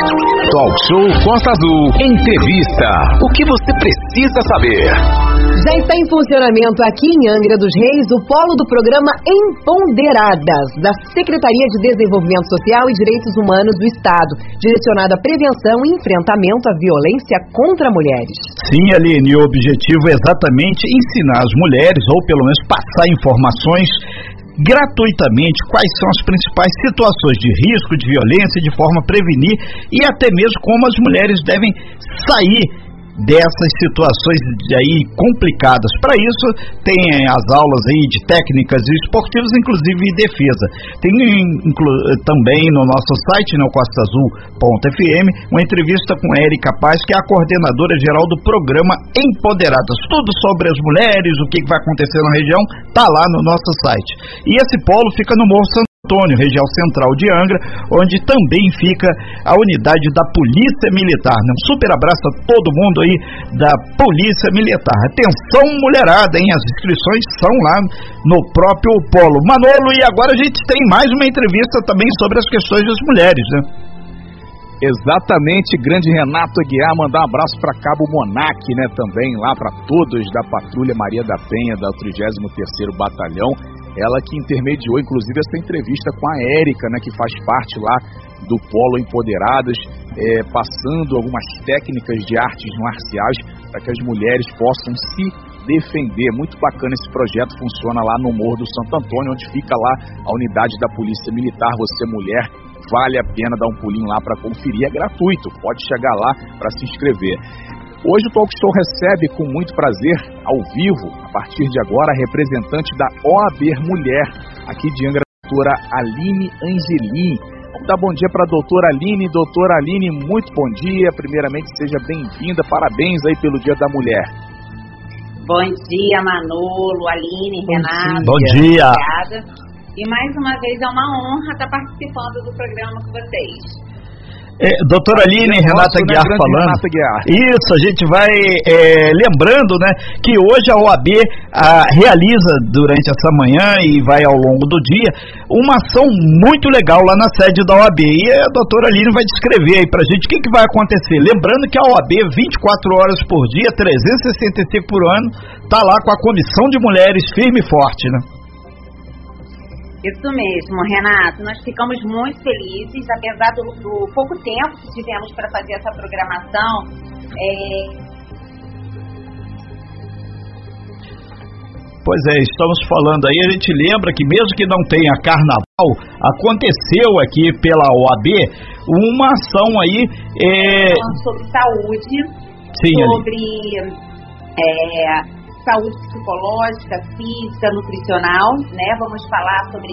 Talk Show Costa Azul. Entrevista. O que você precisa saber? Já está em funcionamento aqui em Angra dos Reis o polo do programa Empoderadas, da Secretaria de Desenvolvimento Social e Direitos Humanos do Estado, direcionado à prevenção e enfrentamento à violência contra mulheres. Sim, Aline, o objetivo é exatamente ensinar as mulheres, ou pelo menos passar informações gratuitamente quais são as principais situações de risco, de violência, de forma a prevenir e até mesmo como as mulheres devem sair dessas situações aí complicadas. Para isso, tem as aulas aí de técnicas esportivas, inclusive defesa. Tem também no nosso site, no costaazul.fm, uma entrevista com Érica Paz, que é a coordenadora geral do programa Empoderadas. Tudo sobre as mulheres, o que vai acontecer na região, tá lá no nosso site. E esse polo fica no Morro Santo Antônio, região central de Angra, onde também fica a unidade da Polícia Militar. Um super abraço a todo mundo aí da Polícia Militar. Atenção, mulherada, hein? As inscrições são lá no próprio polo. Manolo, e agora a gente tem mais uma entrevista também sobre as questões das mulheres, né? Exatamente, grande Renato Aguiar, mandar um abraço para Cabo Monac, né, também lá para todos da Patrulha Maria da Penha, da 33º Batalhão ela que intermediou, inclusive, essa entrevista com a Érica, né, que faz parte lá do Polo Empoderadas, é, passando algumas técnicas de artes marciais para que as mulheres possam se defender. Muito bacana esse projeto, funciona lá no Morro do Santo Antônio, onde fica lá a unidade da Polícia Militar. Você, mulher, vale a pena dar um pulinho lá para conferir, é gratuito, pode chegar lá para se inscrever. Hoje o Talk Show recebe com muito prazer, ao vivo, a partir de agora, a representante da OAB Mulher, aqui de Angra, a doutora Aline Angelim. Vamos dar bom dia para a doutora Aline. Doutora Aline, muito bom dia. Primeiramente, seja bem-vinda. Parabéns aí pelo Dia da Mulher. Bom dia, Manolo, Aline, Renato. Bom dia. Obrigada. E mais uma vez é uma honra estar participando do programa com vocês. É, doutora Aline Renata né, Guiar falando. Renata Guiar. Isso, a gente vai é, lembrando né, que hoje a OAB a, realiza durante essa manhã e vai ao longo do dia uma ação muito legal lá na sede da OAB. E a doutora Aline vai descrever aí pra gente o que, que vai acontecer. Lembrando que a OAB, 24 horas por dia, 365 por ano, tá lá com a comissão de mulheres firme e forte, né? Isso mesmo, Renato. Nós ficamos muito felizes, apesar do, do pouco tempo que tivemos para fazer essa programação. É... Pois é, estamos falando aí, a gente lembra que mesmo que não tenha carnaval, aconteceu aqui pela OAB uma ação aí. É... Sobre saúde, Sim, sobre. Saúde psicológica, física, nutricional, né? Vamos falar sobre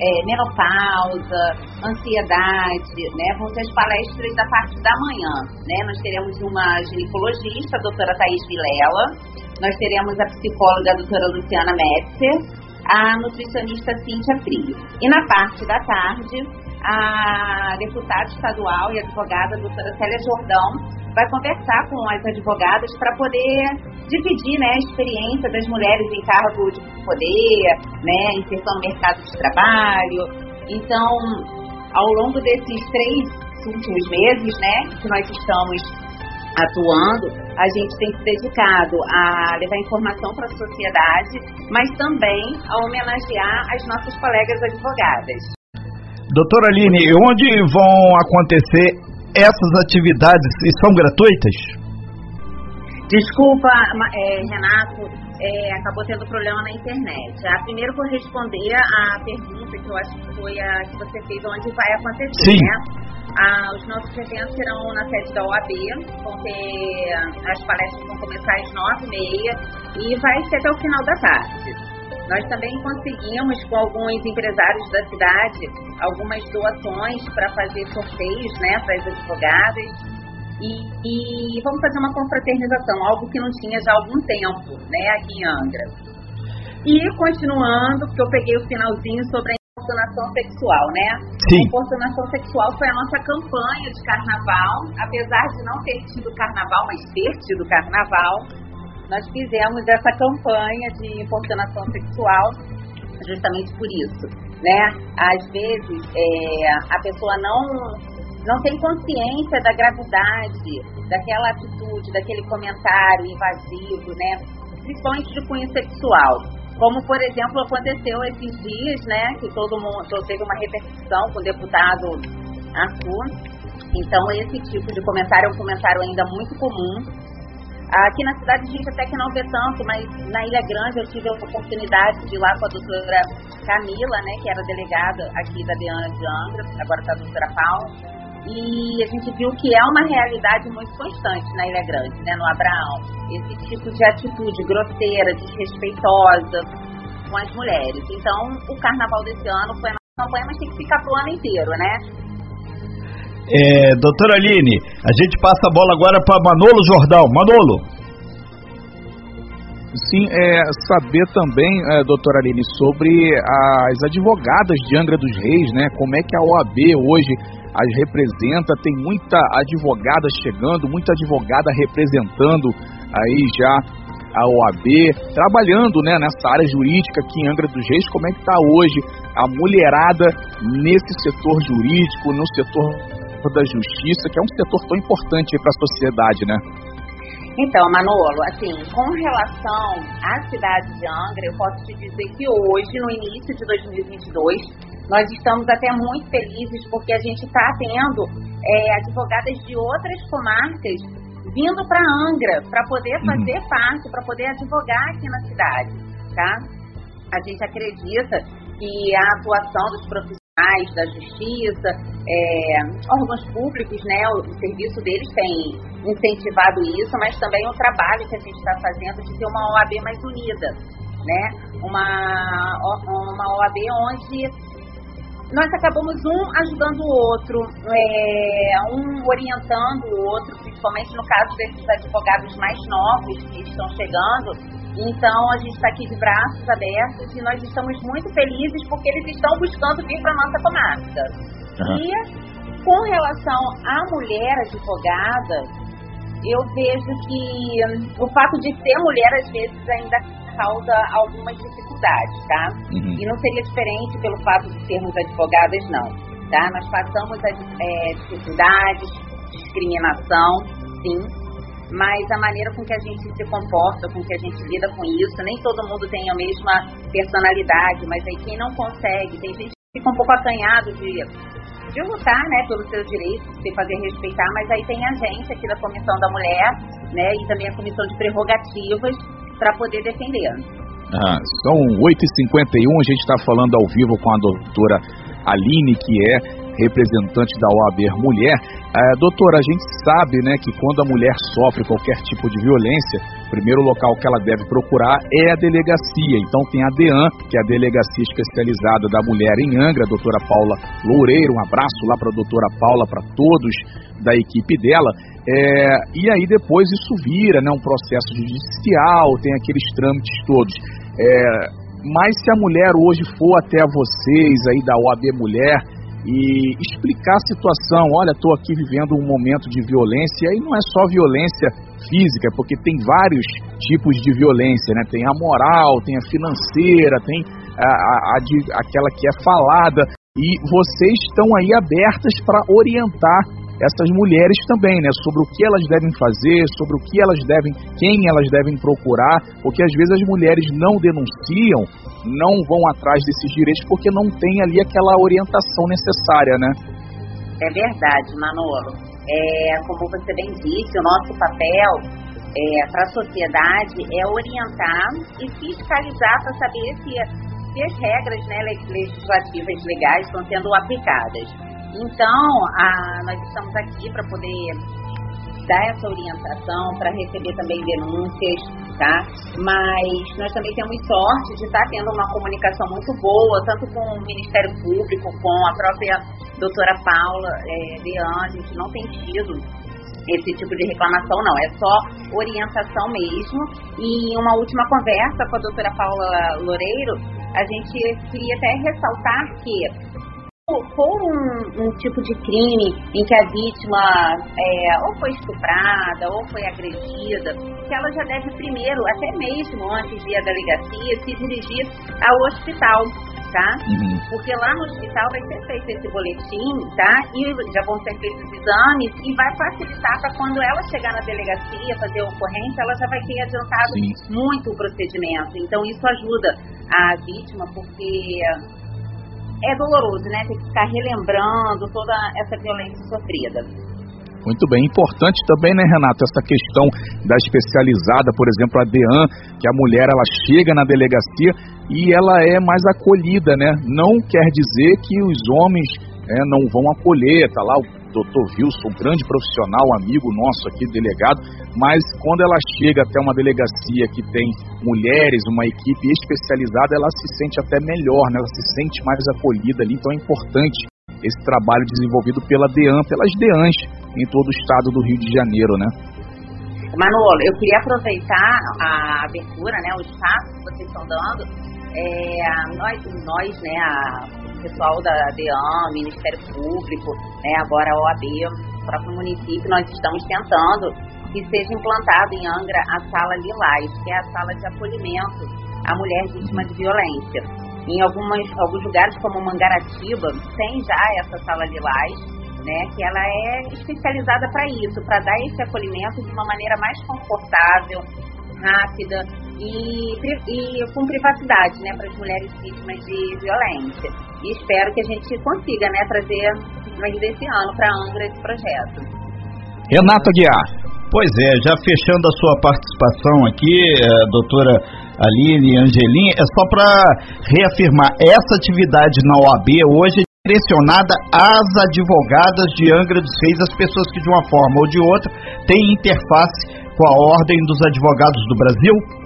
é, menopausa, ansiedade, né? Vão ser as palestras da parte da manhã, né? Nós teremos uma ginecologista, a doutora Thais Vilela, nós teremos a psicóloga, a doutora Luciana Metzer, a nutricionista Cíntia Frio. E na parte da tarde, a deputada estadual e advogada, a doutora Célia Jordão, vai conversar com as advogadas para poder dividir né, a experiência das mulheres em cargo de poder, né, inserção no mercado de trabalho. Então, ao longo desses três últimos meses, né, que nós estamos atuando, a gente tem se dedicado a levar informação para a sociedade, mas também a homenagear as nossas colegas advogadas. Doutora Aline, onde vão acontecer essas atividades são gratuitas? Desculpa, é, Renato, é, acabou tendo problema na internet. A primeiro vou responder a pergunta que eu acho que foi a que você fez, onde vai acontecer, Sim. né? Ah, os nossos eventos serão na sede da OAB, vão ter, as palestras vão começar às nove e meia e vai ser até o final da tarde. Nós também conseguimos, com alguns empresários da cidade, algumas doações para fazer sorteios né, para as advogadas. E, e, vamos fazer uma confraternização, algo que não tinha já há algum tempo né, aqui em Angra. E continuando, porque eu peguei o finalzinho sobre a importunação sexual, né? Sim. A importunação sexual foi a nossa campanha de carnaval, apesar de não ter tido carnaval, mas ter tido carnaval nós fizemos essa campanha de importunação sexual justamente por isso, né? Às vezes é, a pessoa não não tem consciência da gravidade daquela atitude, daquele comentário invasivo, né? Principalmente de cunho sexual. Como, por exemplo, aconteceu esses dias, né? Que todo mundo teve uma repercussão com o deputado Arthur. Então, esse tipo de comentário é um comentário ainda muito comum Aqui na cidade a gente até que não vê tanto, mas na Ilha Grande eu tive a oportunidade de ir lá com a doutora Camila, né, que era delegada aqui da Diana de Angra, agora está a doutora Paula, e a gente viu que é uma realidade muito constante na Ilha Grande, né, no Abraão, esse tipo de atitude grosseira, desrespeitosa com as mulheres. Então, o carnaval desse ano foi uma campanha, mas tem que ficar pro ano inteiro, né? É, doutora Aline, a gente passa a bola agora para Manolo Jordão. Manolo. Sim, é, saber também, é, doutora Aline, sobre as advogadas de Angra dos Reis, né? Como é que a OAB hoje as representa, tem muita advogada chegando, muita advogada representando aí já a OAB, trabalhando né, nessa área jurídica aqui em Angra dos Reis, como é que está hoje a mulherada nesse setor jurídico, no setor da justiça, que é um setor tão importante para a sociedade, né? Então, Manolo, assim, com relação à cidade de Angra, eu posso te dizer que hoje, no início de 2022, nós estamos até muito felizes porque a gente está tendo é, advogadas de outras comarcas vindo para Angra para poder uhum. fazer uhum. parte, para poder advogar aqui na cidade, tá? A gente acredita que a atuação dos profissionais da justiça, é, órgãos públicos, né, o, o, serviço deles tem incentivado isso, mas também o trabalho que a gente está fazendo de ter uma OAB mais unida, né, uma, uma OAB onde nós acabamos um ajudando o outro, é, um orientando o outro, principalmente no caso desses advogados mais novos que estão chegando, então a gente está aqui de braços abertos e nós estamos muito felizes porque eles estão buscando vir para nossa comarca. Uhum. E com relação à mulher advogada, eu vejo que hum, o fato de ser mulher às vezes ainda causa algumas dificuldades, tá? Uhum. E não seria diferente pelo fato de sermos advogadas, não. Tá? Nós passamos as é, dificuldades, discriminação, sim, mas a maneira com que a gente se comporta, com que a gente lida com isso, nem todo mundo tem a mesma personalidade, mas aí quem não consegue, tem gente que fica um pouco acanhado de, de lutar, né, pelos seus direitos, de se fazer respeitar, mas aí tem a gente aqui da Comissão da Mulher, né, e também a Comissão de Prerrogativas para poder defender. Ah, são 8h51, a gente está falando ao vivo com a doutora Aline, que é representante da OAB Mulher. É, doutora, a gente sabe né, que quando a mulher sofre qualquer tipo de violência, o primeiro local que ela deve procurar é a delegacia. Então tem a DEAN, que é a Delegacia Especializada da Mulher em Angra, a doutora Paula Loureiro. Um abraço lá para a doutora Paula, para todos da equipe dela. É, e aí depois isso vira né, um processo judicial, tem aqueles trâmites todos. É, mas se a mulher hoje for até vocês aí da OAB Mulher e explicar a situação. Olha, estou aqui vivendo um momento de violência e não é só violência física, porque tem vários tipos de violência, né? Tem a moral, tem a financeira, tem a, a, a de, aquela que é falada. E vocês estão aí abertas para orientar essas mulheres também, né, sobre o que elas devem fazer, sobre o que elas devem, quem elas devem procurar, porque às vezes as mulheres não denunciam, não vão atrás desses direitos porque não tem ali aquela orientação necessária, né? É verdade, Manolo. É, como você bem disse, o nosso papel é, para a sociedade é orientar e fiscalizar para saber se, se as regras né, legislativas legais estão sendo aplicadas. Então, a, nós estamos aqui para poder dar essa orientação, para receber também denúncias, tá? Mas nós também temos sorte de estar tendo uma comunicação muito boa, tanto com o Ministério Público, com a própria doutora Paula é, a gente não tem tido esse tipo de reclamação, não. É só orientação mesmo. E uma última conversa com a doutora Paula Loureiro, a gente queria até ressaltar que for um, um, tipo de crime em que a vítima é, ou foi estuprada ou foi agredida, que ela já deve primeiro, até mesmo antes de ir à delegacia, se dirigir ao hospital tá? Uhum. Porque lá no hospital vai ser feito esse boletim, tá? E já vão ser feitos os exames e vai facilitar para quando ela chegar na delegacia fazer a ocorrência, ela já vai ter adiantado Sim. muito o procedimento. Então isso ajuda a vítima porque é doloroso, né? Ter que ficar relembrando toda essa violência sofrida. Muito bem, importante também, né, Renato, essa questão da especializada, por exemplo, a DEAN, que a mulher ela chega na delegacia e ela é mais acolhida, né? Não quer dizer que os homens é, não vão acolher, tá lá o doutor Wilson, grande profissional, amigo nosso aqui, delegado, mas quando ela chega até uma delegacia que tem mulheres, uma equipe especializada, ela se sente até melhor, né? ela se sente mais acolhida ali, então é importante esse trabalho desenvolvido pela DEAN, pelas DEANs em todo o estado do Rio de Janeiro, né? Manolo, eu queria aproveitar a abertura, né, o espaço que vocês estão dando, é, nós, nós, né, a pessoal da DEAM, Ministério Público, né, agora a OAB, o próprio município, nós estamos tentando que seja implantado em Angra a sala Lilás, que é a sala de acolhimento à mulher vítima de violência. Em algumas, alguns lugares, como Mangaratiba, tem já essa sala Lilás, né, que ela é especializada para isso, para dar esse acolhimento de uma maneira mais confortável, rápida e, e com privacidade né, para as mulheres vítimas de violência. E espero que a gente consiga né, trazer ainda esse ano para a Angra esse projeto. Renata Guiar. Pois é, já fechando a sua participação aqui, eh, doutora Aline Angelim, é só para reafirmar, essa atividade na OAB hoje é direcionada às advogadas de Angra dos Reis, as pessoas que de uma forma ou de outra têm interface com a Ordem dos Advogados do Brasil?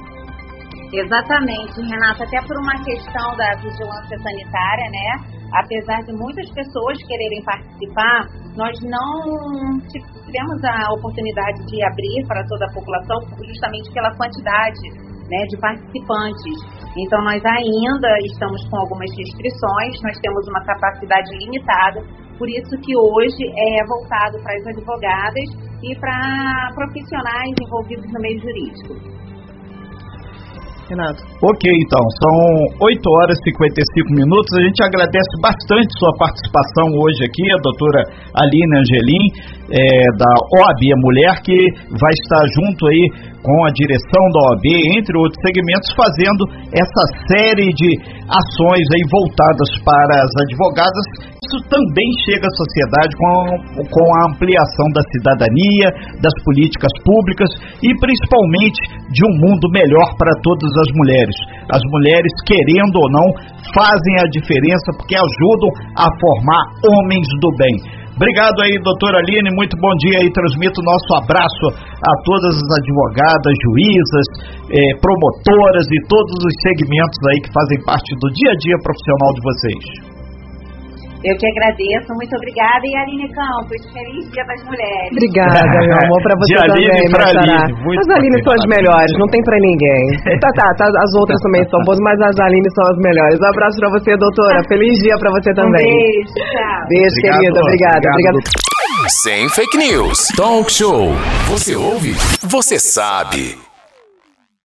Exatamente, Renata, até por uma questão da vigilância sanitária, né? Apesar de muitas pessoas quererem participar, nós não tivemos a oportunidade de abrir para toda a população justamente pela quantidade né, de participantes. Então, nós ainda estamos com algumas restrições, nós temos uma capacidade limitada, por isso que hoje é voltado para as advogadas e para profissionais envolvidos no meio jurídico. Renato. Ok, então, são 8 horas e 55 minutos. A gente agradece bastante sua participação hoje aqui, a doutora Aline Angelim, é, da OAB Mulher, que vai estar junto aí com a direção da OAB, entre outros segmentos, fazendo essa série de ações aí voltadas para as advogadas. Isso também chega à sociedade com, com a ampliação da cidadania, das políticas públicas e principalmente de um mundo melhor para todas as mulheres. As mulheres, querendo ou não, fazem a diferença porque ajudam a formar homens do bem. Obrigado aí, doutora Aline, muito bom dia aí. Transmito o nosso abraço a todas as advogadas, juízas, eh, promotoras e todos os segmentos aí que fazem parte do dia a dia profissional de vocês. Eu que agradeço, muito obrigada. E Aline Campos, feliz Dia das Mulheres. Obrigada, meu amor, pra você De também, Aline pra Aline, As Aline são as melhores, não tem pra ninguém. tá, tá, tá, as outras também são boas, mas as Aline são as melhores. Um abraço pra você, doutora. Feliz dia pra você também. Um beijo, tchau. Beijo, obrigado, querida. Obrigada, obrigada. Sem fake news. Talk show. Você ouve? Você sabe.